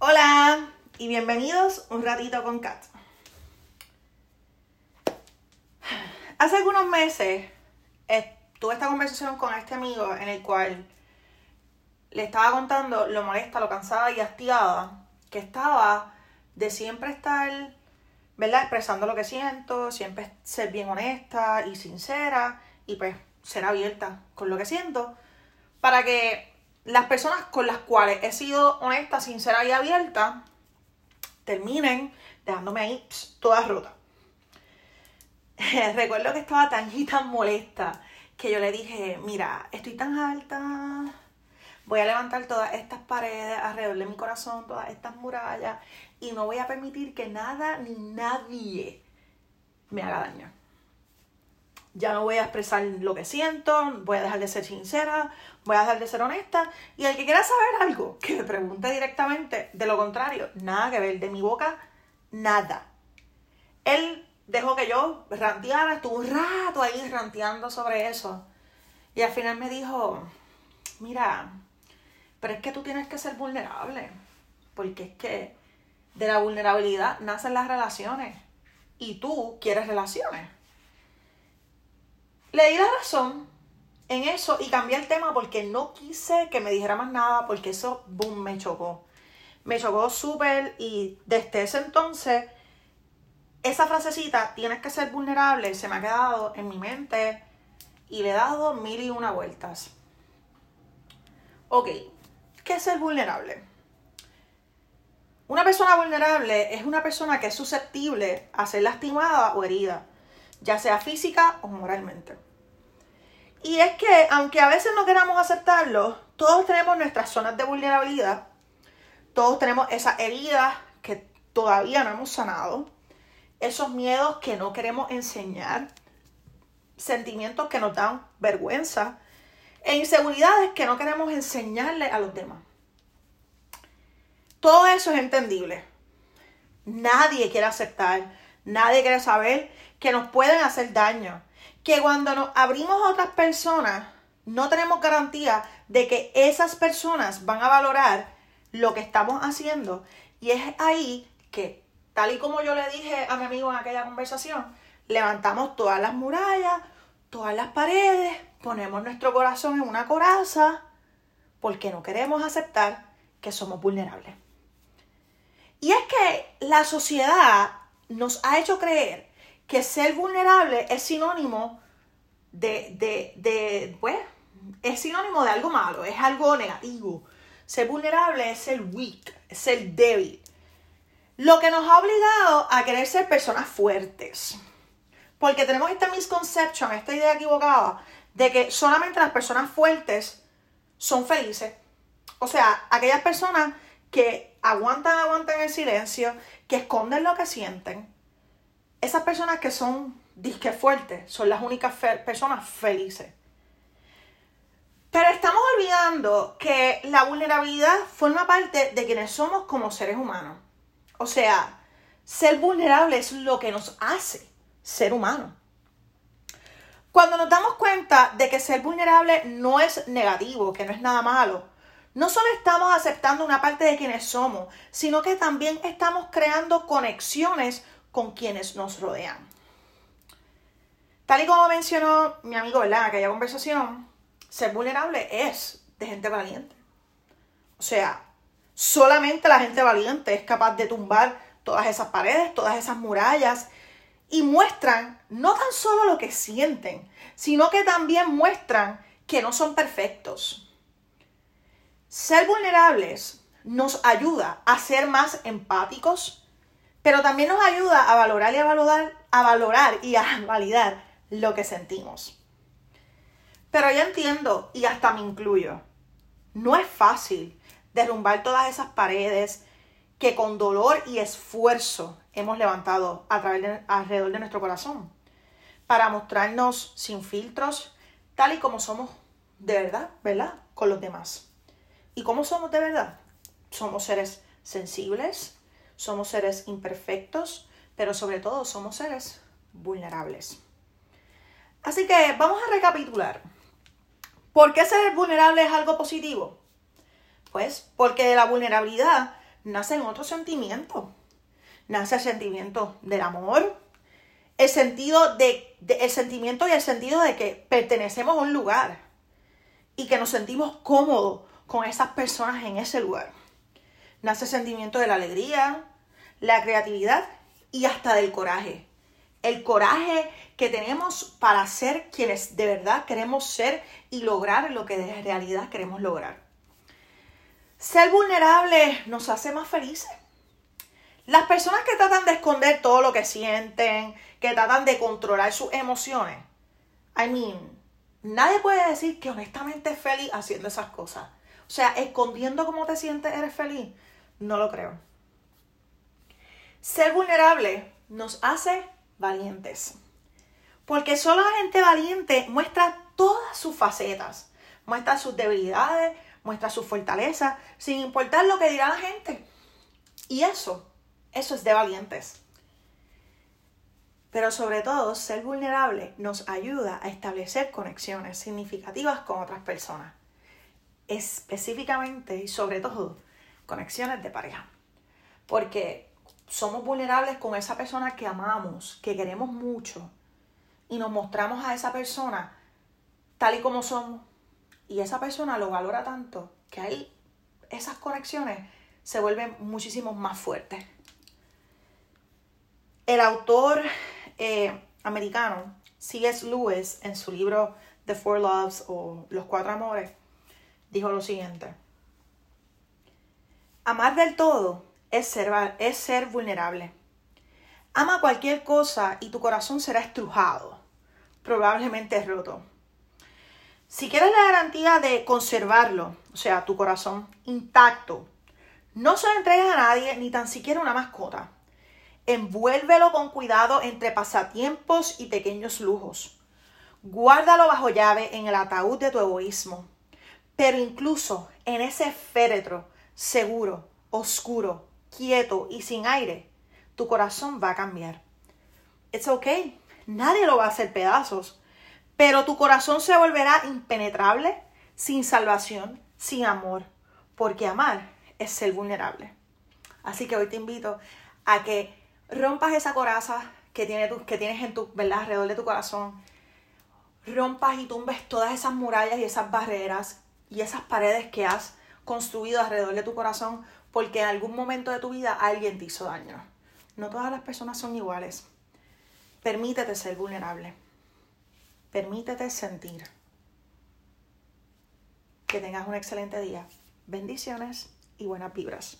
Hola y bienvenidos un ratito con Kat. Hace algunos meses eh, tuve esta conversación con este amigo en el cual le estaba contando lo molesta, lo cansada y hastigada que estaba de siempre estar, ¿verdad? Expresando lo que siento, siempre ser bien honesta y sincera y pues ser abierta con lo que siento para que las personas con las cuales he sido honesta, sincera y abierta terminen dejándome ahí toda rota. Recuerdo que estaba tan y tan molesta que yo le dije, mira, estoy tan alta, voy a levantar todas estas paredes alrededor de mi corazón, todas estas murallas, y no voy a permitir que nada ni nadie me haga daño ya no voy a expresar lo que siento, voy a dejar de ser sincera, voy a dejar de ser honesta. Y el que quiera saber algo, que me pregunte directamente. De lo contrario, nada que ver, de mi boca, nada. Él dejó que yo ranteara, estuvo un rato ahí ranteando sobre eso. Y al final me dijo, mira, pero es que tú tienes que ser vulnerable. Porque es que de la vulnerabilidad nacen las relaciones. Y tú quieres relaciones. Le di la razón en eso y cambié el tema porque no quise que me dijera más nada porque eso, boom, me chocó. Me chocó súper y desde ese entonces, esa frasecita, tienes que ser vulnerable, se me ha quedado en mi mente y le he dado mil y una vueltas. Ok, ¿qué es ser vulnerable? Una persona vulnerable es una persona que es susceptible a ser lastimada o herida ya sea física o moralmente. Y es que, aunque a veces no queramos aceptarlo, todos tenemos nuestras zonas de vulnerabilidad, todos tenemos esas heridas que todavía no hemos sanado, esos miedos que no queremos enseñar, sentimientos que nos dan vergüenza e inseguridades que no queremos enseñarle a los demás. Todo eso es entendible. Nadie quiere aceptar, nadie quiere saber que nos pueden hacer daño. Que cuando nos abrimos a otras personas, no tenemos garantía de que esas personas van a valorar lo que estamos haciendo. Y es ahí que, tal y como yo le dije a mi amigo en aquella conversación, levantamos todas las murallas, todas las paredes, ponemos nuestro corazón en una coraza, porque no queremos aceptar que somos vulnerables. Y es que la sociedad nos ha hecho creer que ser vulnerable es sinónimo de, de, de, pues, es sinónimo de algo malo, es algo negativo. Ser vulnerable es ser weak, es ser débil. Lo que nos ha obligado a querer ser personas fuertes. Porque tenemos esta misconception, esta idea equivocada, de que solamente las personas fuertes son felices. O sea, aquellas personas que aguantan, aguantan el silencio, que esconden lo que sienten, esas personas que son disque fuertes son las únicas personas felices. Pero estamos olvidando que la vulnerabilidad forma parte de quienes somos como seres humanos. O sea, ser vulnerable es lo que nos hace ser humanos. Cuando nos damos cuenta de que ser vulnerable no es negativo, que no es nada malo, no solo estamos aceptando una parte de quienes somos, sino que también estamos creando conexiones con quienes nos rodean. Tal y como mencionó mi amigo. En aquella conversación, ser vulnerable es de gente valiente. O sea, solamente la gente valiente es capaz de tumbar todas esas paredes, todas esas murallas y muestran no tan solo lo que sienten, sino que también muestran que no son perfectos. Ser vulnerables nos ayuda a ser más empáticos, pero también nos ayuda a valorar y a valorar, a valorar y a validar lo que sentimos. Pero yo entiendo, y hasta me incluyo, no es fácil derrumbar todas esas paredes que con dolor y esfuerzo hemos levantado a través de, alrededor de nuestro corazón, para mostrarnos sin filtros, tal y como somos de verdad, ¿verdad? Con los demás. ¿Y cómo somos de verdad? Somos seres sensibles, somos seres imperfectos, pero sobre todo somos seres vulnerables. Así que vamos a recapitular. ¿Por qué ser vulnerable es algo positivo? Pues porque de la vulnerabilidad nacen otros sentimientos. Nace el sentimiento del amor, el sentido de, el sentimiento y el sentido de que pertenecemos a un lugar y que nos sentimos cómodos con esas personas en ese lugar. Nace el sentimiento de la alegría, la creatividad y hasta del coraje. El coraje que tenemos para ser quienes de verdad queremos ser y lograr lo que de realidad queremos lograr. Ser vulnerable nos hace más felices. Las personas que tratan de esconder todo lo que sienten, que tratan de controlar sus emociones, I mean, nadie puede decir que honestamente es feliz haciendo esas cosas. O sea, escondiendo cómo te sientes, eres feliz. No lo creo. Ser vulnerable nos hace valientes. Porque solo la gente valiente muestra todas sus facetas, muestra sus debilidades, muestra su fortaleza, sin importar lo que dirá la gente. Y eso, eso es de valientes. Pero sobre todo, ser vulnerable nos ayuda a establecer conexiones significativas con otras personas. Específicamente y sobre todo, conexiones de pareja. Porque somos vulnerables con esa persona que amamos, que queremos mucho, y nos mostramos a esa persona tal y como somos, y esa persona lo valora tanto que ahí esas conexiones se vuelven muchísimo más fuertes. El autor eh, americano C.S. Lewis en su libro The Four Loves o Los Cuatro Amores dijo lo siguiente. Amar del todo es ser, vulnerable. Ama cualquier cosa y tu corazón será estrujado, probablemente roto. Si quieres la garantía de conservarlo, o sea, tu corazón intacto, no se lo entregues a nadie, ni tan siquiera una mascota. Envuélvelo con cuidado entre pasatiempos y pequeños lujos. Guárdalo bajo llave en el ataúd de tu egoísmo. Pero incluso en ese féretro seguro, oscuro, quieto y sin aire, tu corazón va a cambiar. It's okay. Nadie lo va a hacer pedazos pero tu corazón se volverá impenetrable, sin salvación, sin amor, porque amar es ser vulnerable. Así que hoy te invito a que rompas esa coraza que, que tienes en tu, ¿verdad? alrededor de tu corazón, rompas y tumbes todas esas murallas y esas barreras y esas paredes que has construido alrededor de tu corazón porque en algún momento de tu vida alguien te hizo daño. No todas las personas son iguales. Permítete ser vulnerable. Permítete sentir. Que tengas un excelente día. Bendiciones y buenas vibras.